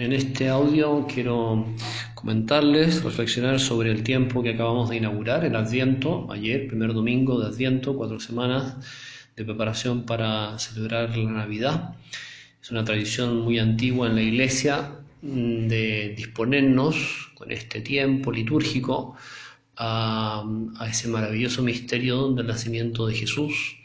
En este audio quiero comentarles, reflexionar sobre el tiempo que acabamos de inaugurar, el Adviento, ayer, primer domingo de Adviento, cuatro semanas de preparación para celebrar la Navidad. Es una tradición muy antigua en la Iglesia mm, de disponernos con este tiempo litúrgico a, a ese maravilloso misterio del nacimiento de Jesús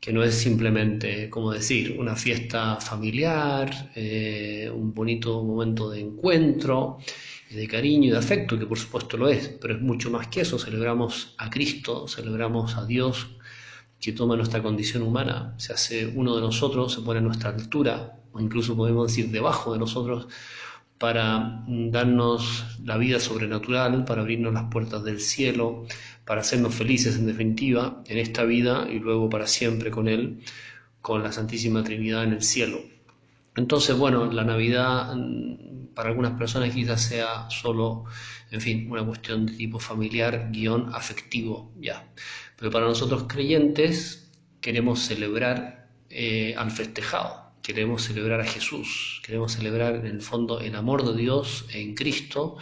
que no es simplemente, como decir, una fiesta familiar, eh, un bonito momento de encuentro, de cariño y de afecto, que por supuesto lo es, pero es mucho más que eso, celebramos a Cristo, celebramos a Dios que toma nuestra condición humana, se hace uno de nosotros, se pone a nuestra altura, o incluso podemos decir debajo de nosotros, para darnos la vida sobrenatural, para abrirnos las puertas del cielo, para hacernos felices en definitiva en esta vida y luego para siempre con Él, con la Santísima Trinidad en el cielo. Entonces, bueno, la Navidad mm, para algunas personas quizás sea solo, en fin, una cuestión de tipo familiar, guion afectivo, ya. Pero para nosotros creyentes queremos celebrar eh, al festejado, queremos celebrar a Jesús, queremos celebrar en el fondo el amor de Dios en Cristo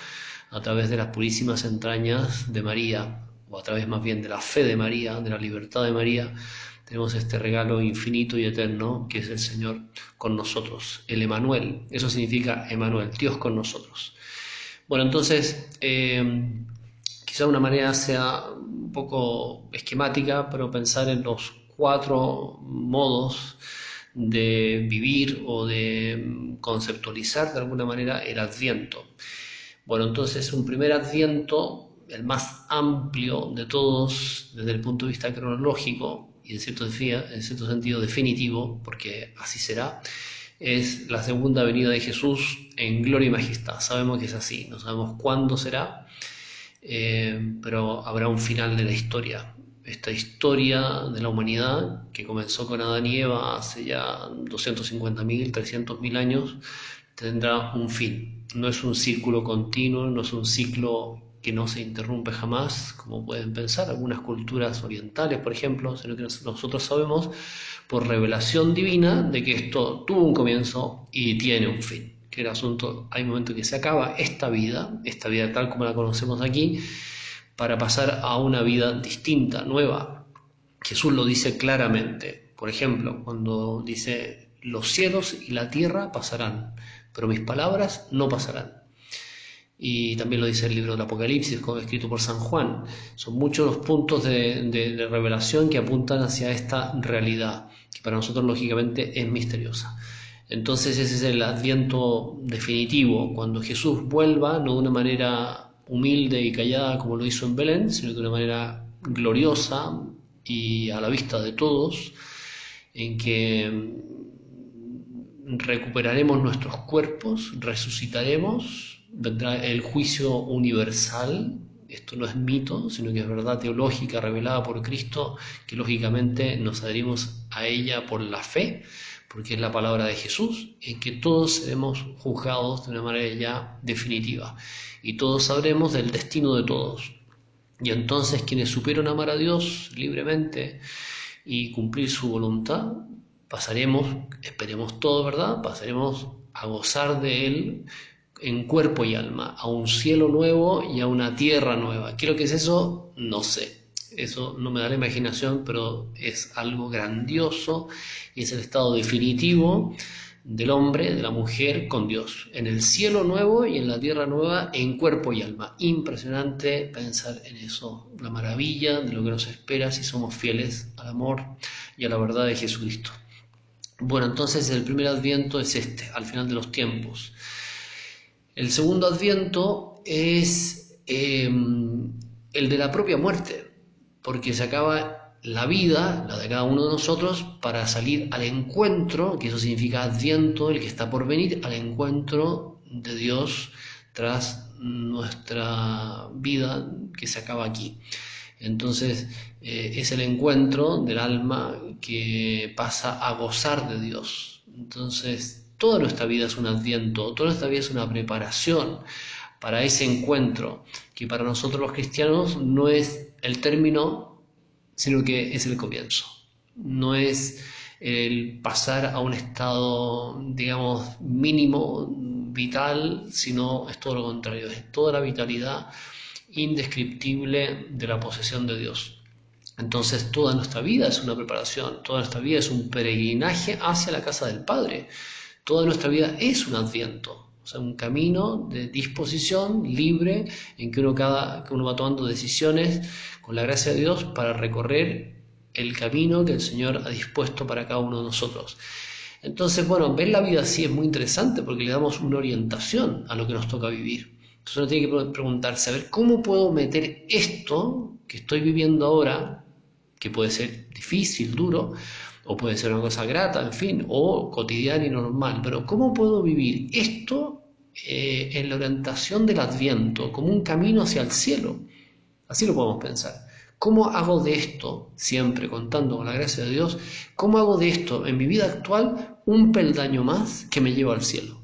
a través de las purísimas entrañas de María, o a través más bien de la fe de María, de la libertad de María, tenemos este regalo infinito y eterno que es el Señor con nosotros, el Emanuel. Eso significa Emanuel, Dios con nosotros. Bueno, entonces, eh, quizá una manera sea un poco esquemática, pero pensar en los cuatro modos de vivir o de conceptualizar de alguna manera el adviento. Bueno, entonces un primer adviento el más amplio de todos desde el punto de vista cronológico y en cierto, en cierto sentido definitivo, porque así será, es la segunda venida de Jesús en gloria y majestad. Sabemos que es así, no sabemos cuándo será, eh, pero habrá un final de la historia. Esta historia de la humanidad que comenzó con Adán y Eva hace ya 250.000, 300.000 años, tendrá un fin. No es un círculo continuo, no es un ciclo que no se interrumpe jamás, como pueden pensar algunas culturas orientales, por ejemplo, sino que nosotros sabemos por revelación divina de que esto tuvo un comienzo y tiene un fin. Que el asunto, hay un momento que se acaba esta vida, esta vida tal como la conocemos aquí, para pasar a una vida distinta, nueva. Jesús lo dice claramente. Por ejemplo, cuando dice, los cielos y la tierra pasarán, pero mis palabras no pasarán y también lo dice el libro del Apocalipsis, escrito por San Juan. Son muchos los puntos de, revelación que apuntan hacia esta realidad, que para nosotros lógicamente es misteriosa. Entonces ese es el adviento definitivo, cuando Jesús vuelva, no de una manera humilde y callada como lo hizo en Belén, sino de una manera gloriosa y a la vista de todos, en que recuperaremos nuestros cuerpos, resucitaremos vendrá el juicio universal, esto no es mito, sino que es verdad teológica revelada por Cristo, que lógicamente nos adherimos a ella por la fe, porque es la palabra de Jesús, en que todos seremos juzgados de una manera ya definitiva y todos sabremos del destino de todos. Y entonces quienes supieron amar a Dios libremente y cumplir su voluntad, pasaremos, esperemos todo, ¿verdad? Pasaremos a gozar de Él en cuerpo y alma, a un cielo nuevo y a una tierra nueva. ¿Qué es lo que es eso? No sé. Eso no me da la imaginación, pero es algo grandioso y es el estado definitivo del hombre, de la mujer con Dios, en el cielo nuevo y en la tierra nueva, en cuerpo y alma. Impresionante pensar en eso, la maravilla de lo que nos espera si somos fieles al amor y a la verdad de Jesucristo. Bueno, entonces el primer adviento es este, al final de los tiempos. El segundo adviento es em, el de la propia muerte, porque se acaba la vida, la de cada uno de nosotros, para salir al encuentro, que eso significa adviento, el que está por venir, al encuentro de Dios tras nuestra vida que se acaba aquí. Entonces eh, es el encuentro del alma que pasa a gozar de Dios. Entonces Toda nuestra vida es un adviento, toda nuestra vida es una preparación para ese encuentro, que para nosotros los cristianos no es el término, sino que es el comienzo. No es el pasar a un estado, digamos, mínimo vital, sino es todo lo contrario, es toda la vitalidad indescriptible de la posesión de Dios. Entonces toda nuestra vida es una preparación, toda nuestra vida es un peregrinaje hacia la casa del Padre, toda nuestra vida es un adviento, sea, un camino de disposición libre en que uno, cada, que uno va tomando decisiones con la gracia de Dios para recorrer el camino que el Señor ha dispuesto para cada uno de nosotros. Entonces, bueno, ver la vida así es muy interesante porque le damos una orientación a lo que nos toca vivir. Entonces uno tiene que preguntarse, a ver, ¿cómo puedo meter esto que estoy viviendo ahora, que puede ser difícil, duro, o puede ser una cosa grata, en fin, o cotidiana y normal, pero ¿cómo puedo vivir esto eh, en la orientación del adviento, como un camino hacia el cielo? Así lo podemos pensar. ¿Cómo hago de esto, siempre contando con la gracia de Dios, cómo hago de esto en mi vida actual un peldaño más que me lleva al cielo?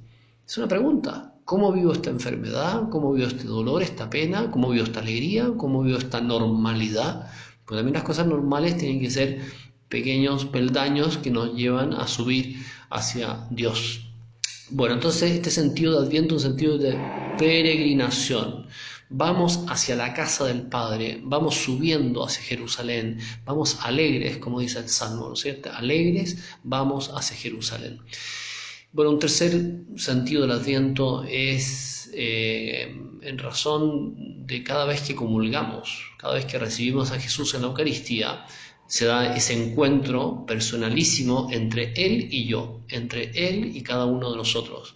Es una pregunta. ¿Cómo vivo esta enfermedad? ¿Cómo vivo este dolor, esta pena? ¿Cómo vivo esta alegría? ¿Cómo vivo esta normalidad? Pues también las cosas normales tienen que ser pequeños peldaños que nos llevan a subir hacia Dios. Bueno, entonces este sentido de Adviento es un sentido de peregrinación. Vamos hacia la casa del Padre, vamos subiendo hacia Jerusalén, vamos alegres, como dice el Salmo, ¿no es cierto? Alegres, vamos hacia Jerusalén. Bueno, un tercer sentido del Adviento es eh, en razón de cada vez que comulgamos, cada vez que recibimos a Jesús en la Eucaristía, se da ese encuentro personalísimo entre Él y yo, entre Él y cada uno de nosotros.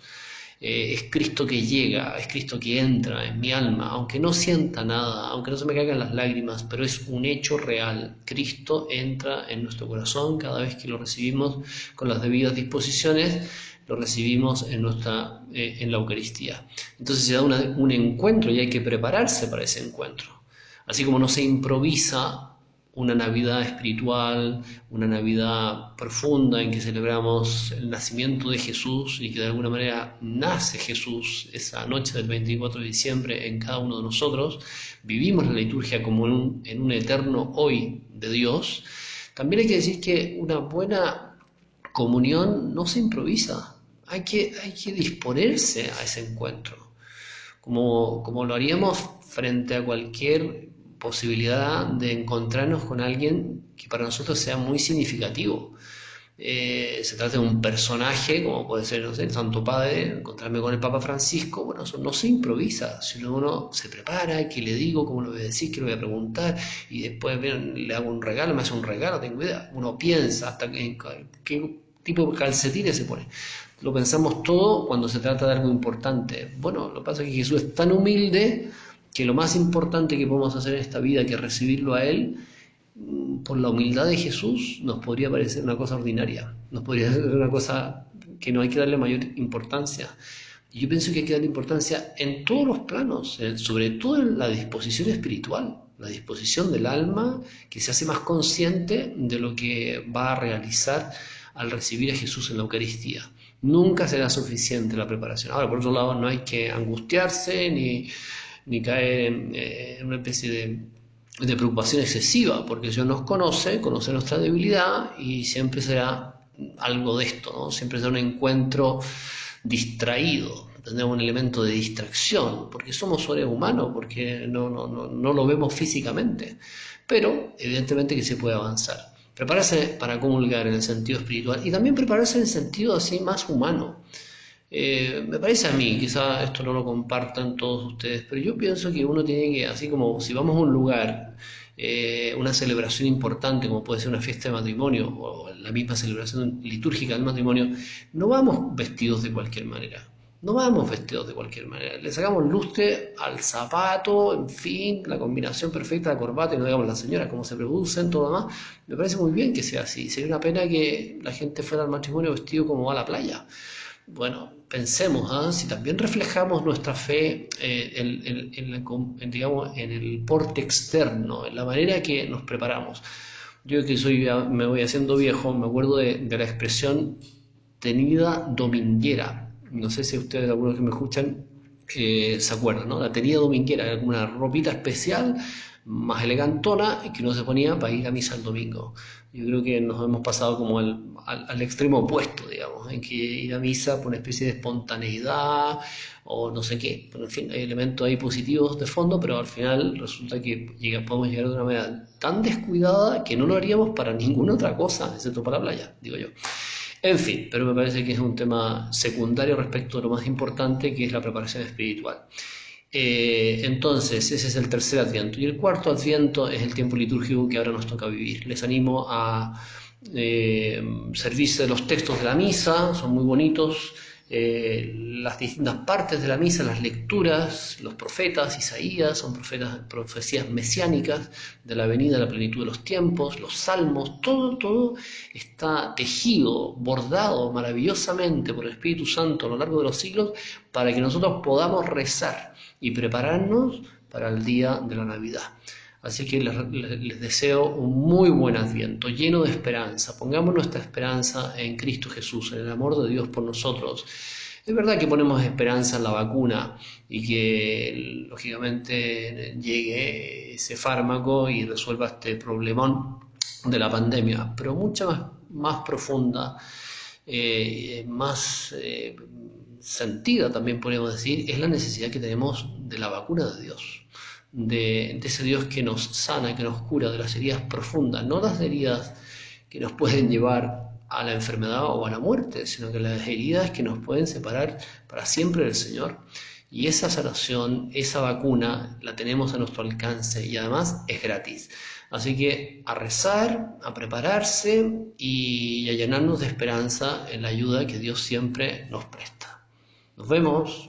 Eh, es Cristo que llega, es Cristo que entra en mi alma, aunque no sienta nada, aunque no se me caigan las lágrimas, pero es un hecho real. Cristo entra en nuestro corazón cada vez que lo recibimos con las debidas disposiciones, lo recibimos en, nuestra, eh, en la Eucaristía. Entonces se da un encuentro y hay que prepararse para ese encuentro. Así como no se improvisa una Navidad espiritual, una Navidad profunda en que celebramos el nacimiento de Jesús y que de alguna manera nace Jesús esa noche del 24 de diciembre en cada uno de nosotros, vivimos la liturgia como en un, en un eterno hoy de Dios, también hay que decir que una buena comunión no se improvisa, hay que, hay que disponerse a ese encuentro, como, como lo haríamos frente a cualquier posibilidad de encontrarnos con alguien que para nosotros sea muy significativo. Eh, se trata de un personaje, como puede ser el Santo Padre, encontrarme con el Papa Francisco, bueno, eso no se improvisa, sino uno se prepara, qué le digo, cómo lo voy a decir, qué le voy a preguntar, y después le hago un regalo, me hace un regalo, tengo idea, uno piensa hasta qué tipo de calcetines se pone. Lo pensamos todo cuando se trata de algo importante. Bueno, lo que pasa es que Jesús es tan humilde que lo más importante que podemos hacer en esta vida, que recibirlo a Él, mm, por la humildad de Jesús, nos podría parecer una cosa ordinaria, nos podría ser una cosa que no hay que darle mayor importancia. Y yo pienso que hay que darle importancia en todos los planos, sobre todo en la disposición espiritual, la disposición del alma que se hace más consciente de lo que va a realizar al recibir a Jesús en la Eucaristía. Nunca será suficiente la preparación. Ahora, por otro lado, no hay que angustiarse ni ni caer en, una especie de, preocupación excesiva, porque Dios nos conoce, conoce nuestra debilidad y siempre será algo de esto, siempre será un encuentro distraído, tendremos un elemento de distracción, porque somos seres humanos, porque no, no, no, no lo vemos físicamente, pero evidentemente que se puede avanzar. Prepararse para comulgar en el sentido espiritual y también prepararse en el sentido así más humano. Eh, me parece a mí, quizá esto no lo compartan todos ustedes, pero yo pienso que uno tiene que, así como si vamos a un lugar, eh, una celebración importante como puede ser una fiesta de matrimonio o la misma celebración litúrgica del matrimonio, no vamos vestidos de cualquier manera. No vamos vestidos de cualquier manera. Le sacamos lustre al zapato, en fin, la combinación perfecta de corbata y no digamos las señoras cómo se producen, todo lo demás. Me parece muy bien que sea así. Sería una pena que la gente fuera al matrimonio vestido como va a la playa. Bueno, pensemos, ¿ah? si también reflejamos nuestra fe eh, en, digamos, en el porte externo, en la manera que nos preparamos. Yo que soy, me voy haciendo viejo, me acuerdo de, la expresión tenida dominguera. No sé si ustedes, algunos que me escuchan, eh, se acuerdan, ¿no? La tenida dominguera, una ropita especial más elegantona que uno se ponía para ir a misa el domingo. Yo creo que nos hemos pasado como al, extremo opuesto, digamos, en que ir a misa por una especie de espontaneidad o no sé qué. Pero en fin, hay elementos ahí positivos de fondo, pero al final resulta que podemos llegar de una manera tan descuidada que no lo haríamos para ninguna otra cosa, excepto para la playa, digo yo. En fin, pero me parece que es un tema secundario respecto a lo más importante que es la preparación espiritual. Eh, entonces, ese es el tercer adviento. Y el cuarto adviento es el tiempo litúrgico que ahora nos toca vivir. Les animo a eh, servirse de los textos de la misa, son muy bonitos. Eh, las distintas partes de la misa, las lecturas, los profetas, Isaías, son profetas, profecías mesiánicas de la venida de la plenitud de los tiempos, los salmos, todo, todo está tejido, bordado maravillosamente por el Espíritu Santo a lo largo de los siglos para que nosotros podamos rezar y prepararnos para el día de la Navidad. Así que les, deseo un muy buen adviento, lleno de esperanza. Pongamos nuestra esperanza en Cristo Jesús, en el amor de Dios por nosotros. Es verdad que ponemos esperanza en la vacuna y que lógicamente llegue ese fármaco y resuelva este problemón de la pandemia, pero mucha más, profunda, eh, más eh, sentida también podemos decir, es la necesidad que tenemos de la vacuna de Dios de, ese Dios que nos sana, que nos cura de las heridas profundas, no las heridas que nos pueden llevar a la enfermedad o a la muerte, sino que las heridas que nos pueden separar para siempre del Señor. Y esa sanación, esa vacuna, la tenemos a nuestro alcance y además es gratis. Así que a rezar, a prepararse y a llenarnos de esperanza en la ayuda que Dios siempre nos presta. Nos vemos.